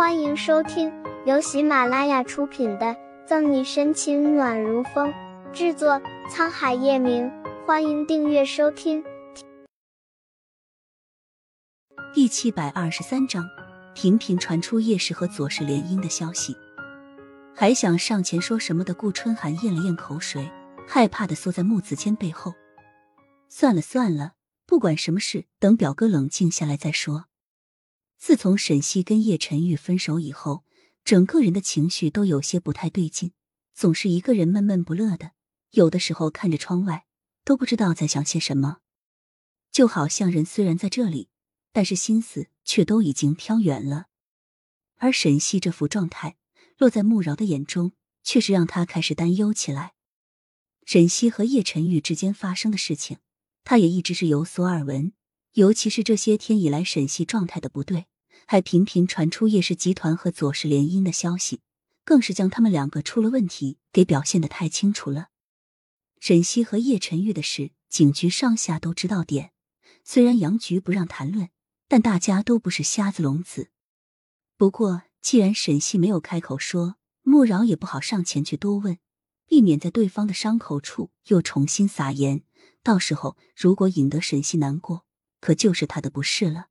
欢迎收听由喜马拉雅出品的《赠你深情暖如风》，制作沧海夜明。欢迎订阅收听。第七百二十三章，频频传出叶氏和左氏联姻的消息，还想上前说什么的顾春寒咽了咽口水，害怕的缩在木子谦背后。算了算了，不管什么事，等表哥冷静下来再说。自从沈西跟叶晨玉分手以后，整个人的情绪都有些不太对劲，总是一个人闷闷不乐的。有的时候看着窗外，都不知道在想些什么，就好像人虽然在这里，但是心思却都已经飘远了。而沈西这副状态，落在穆饶的眼中，却是让他开始担忧起来。沈西和叶晨玉之间发生的事情，他也一直是有所耳闻。尤其是这些天以来，沈西状态的不对，还频频传出叶氏集团和左氏联姻的消息，更是将他们两个出了问题给表现的太清楚了。沈西和叶晨玉的事，警局上下都知道点。虽然杨局不让谈论，但大家都不是瞎子聋子。不过，既然沈西没有开口说，穆饶也不好上前去多问，避免在对方的伤口处又重新撒盐。到时候如果引得沈西难过，可就是他的不是了，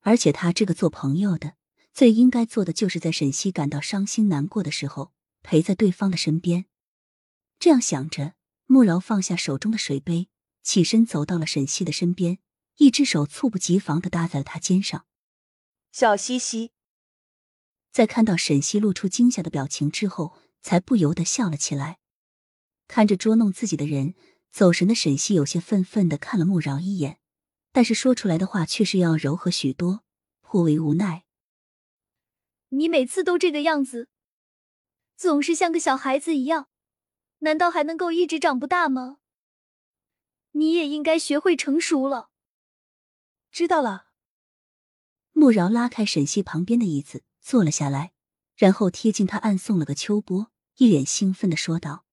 而且他这个做朋友的，最应该做的就是在沈西感到伤心难过的时候，陪在对方的身边。这样想着，穆饶放下手中的水杯，起身走到了沈西的身边，一只手猝不及防的搭在了他肩上。小西西，在看到沈西露出惊吓的表情之后，才不由得笑了起来。看着捉弄自己的人，走神的沈西有些愤愤的看了穆饶一眼。但是说出来的话却是要柔和许多，颇为无奈。你每次都这个样子，总是像个小孩子一样，难道还能够一直长不大吗？你也应该学会成熟了。知道了。穆饶拉开沈西旁边的椅子坐了下来，然后贴近他暗送了个秋波，一脸兴奋的说道：“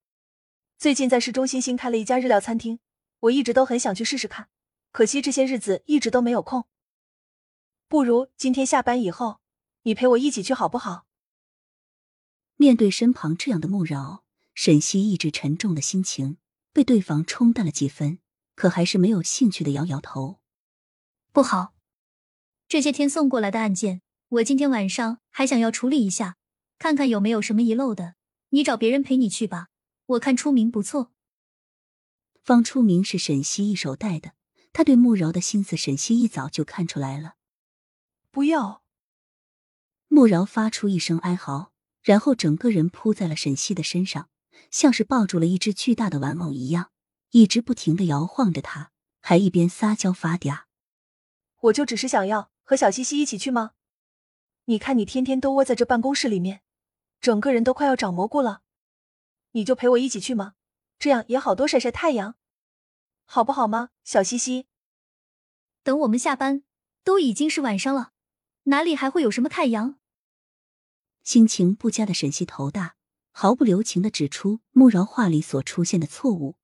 最近在市中心新开了一家日料餐厅，我一直都很想去试试看。”可惜这些日子一直都没有空，不如今天下班以后，你陪我一起去好不好？面对身旁这样的慕饶，沈西一直沉重的心情被对方冲淡了几分，可还是没有兴趣的摇摇头。不好，这些天送过来的案件，我今天晚上还想要处理一下，看看有没有什么遗漏的。你找别人陪你去吧，我看出名不错。方初明是沈西一手带的。他对慕饶的心思，沈西一早就看出来了。不要！慕饶发出一声哀嚎，然后整个人扑在了沈西的身上，像是抱住了一只巨大的玩偶一样，一直不停的摇晃着他，还一边撒娇发嗲。我就只是想要和小西西一起去吗？你看你天天都窝在这办公室里面，整个人都快要长蘑菇了。你就陪我一起去吗？这样也好多晒晒太阳。好不好吗，小西西？等我们下班，都已经是晚上了，哪里还会有什么太阳？心情不佳的沈西头大，毫不留情的指出慕饶话里所出现的错误，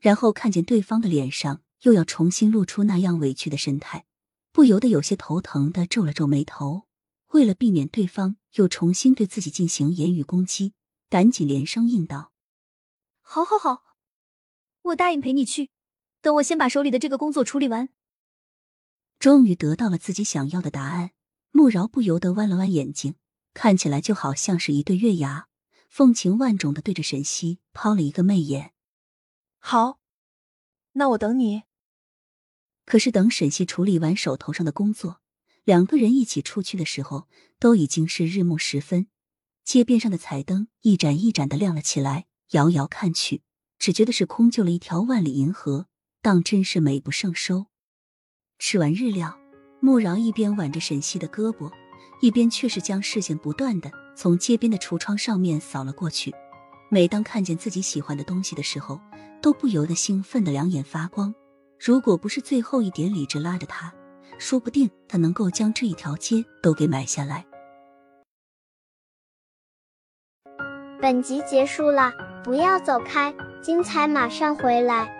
然后看见对方的脸上又要重新露出那样委屈的神态，不由得有些头疼的皱了皱眉头。为了避免对方又重新对自己进行言语攻击，赶紧连声应道：“好，好，好。”我答应陪你去，等我先把手里的这个工作处理完。终于得到了自己想要的答案，穆饶不由得弯了弯眼睛，看起来就好像是一对月牙，风情万种的对着沈西抛了一个媚眼。好，那我等你。可是等沈西处理完手头上的工作，两个人一起出去的时候，都已经是日暮时分，街边上的彩灯一盏一盏的亮了起来，遥遥看去。只觉得是空救了一条万里银河，当真是美不胜收。吃完日料，穆饶一边挽着沈西的胳膊，一边却是将视线不断的从街边的橱窗上面扫了过去。每当看见自己喜欢的东西的时候，都不由得兴奋的两眼发光。如果不是最后一点理智拉着他，说不定他能够将这一条街都给买下来。本集结束了，不要走开。精彩马上回来。